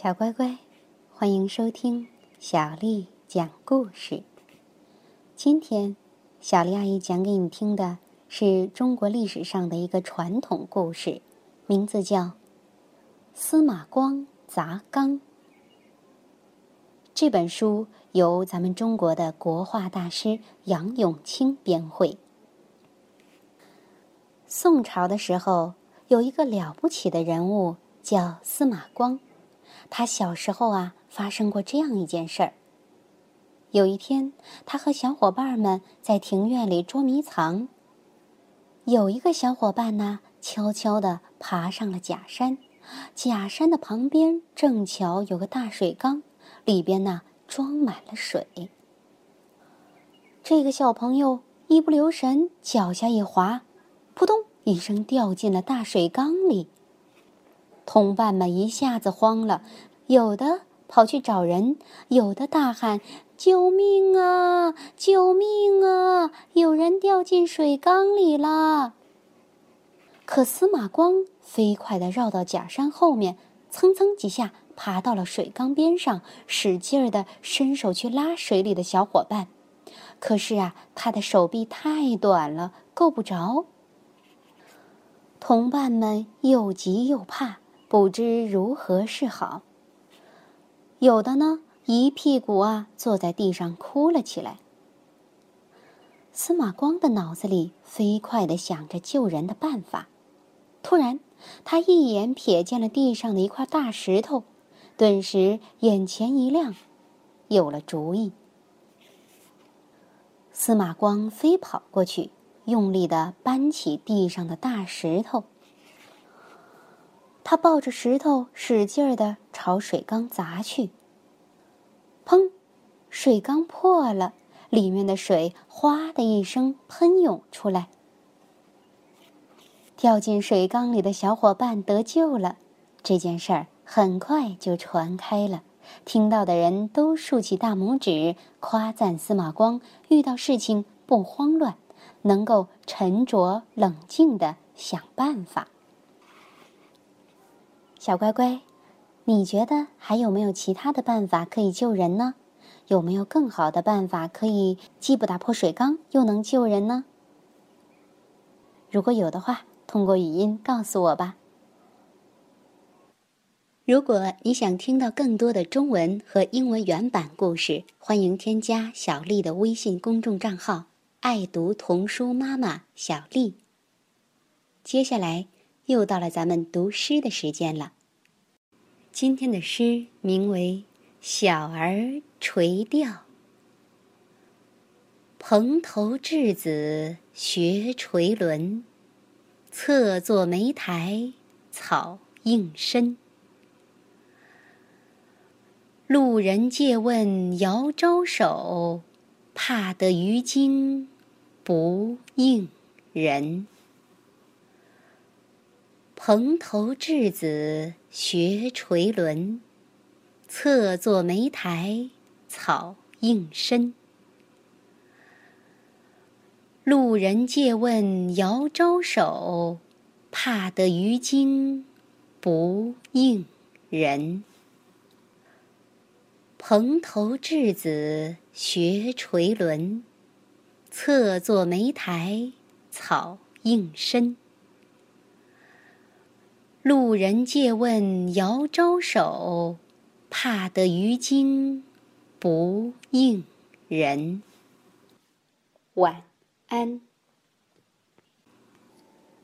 小乖乖，欢迎收听小丽讲故事。今天，小丽阿姨讲给你听的是中国历史上的一个传统故事，名字叫《司马光砸缸》。这本书由咱们中国的国画大师杨永清编绘。宋朝的时候，有一个了不起的人物叫司马光。他小时候啊，发生过这样一件事儿。有一天，他和小伙伴们在庭院里捉迷藏。有一个小伙伴呢，悄悄地爬上了假山，假山的旁边正巧有个大水缸，里边呢装满了水。这个小朋友一不留神，脚下一滑，扑通一声掉进了大水缸里。同伴们一下子慌了，有的跑去找人，有的大喊：“救命啊！救命啊！有人掉进水缸里了！”可司马光飞快地绕到假山后面，蹭蹭几下爬到了水缸边上，使劲儿地伸手去拉水里的小伙伴。可是啊，他的手臂太短了，够不着。同伴们又急又怕。不知如何是好。有的呢，一屁股啊坐在地上哭了起来。司马光的脑子里飞快的想着救人的办法，突然，他一眼瞥见了地上的一块大石头，顿时眼前一亮，有了主意。司马光飞跑过去，用力的搬起地上的大石头。他抱着石头，使劲儿的朝水缸砸去。砰！水缸破了，里面的水哗的一声喷涌出来。掉进水缸里的小伙伴得救了。这件事儿很快就传开了，听到的人都竖起大拇指，夸赞司马光遇到事情不慌乱，能够沉着冷静的想办法。小乖乖，你觉得还有没有其他的办法可以救人呢？有没有更好的办法可以既不打破水缸又能救人呢？如果有的话，通过语音告诉我吧。如果你想听到更多的中文和英文原版故事，欢迎添加小丽的微信公众账号“爱读童书妈妈小丽”。接下来。又到了咱们读诗的时间了。今天的诗名为《小儿垂钓》。蓬头稚子学垂纶，侧坐莓苔草映身。路人借问遥招手，怕得鱼惊不应人。蓬头稚子学垂纶，侧坐莓苔草映身。路人借问遥招手，怕得鱼惊不应人。蓬头稚子学垂纶，侧坐莓苔草映身。路人借问遥招手，怕得鱼惊不应人。晚安。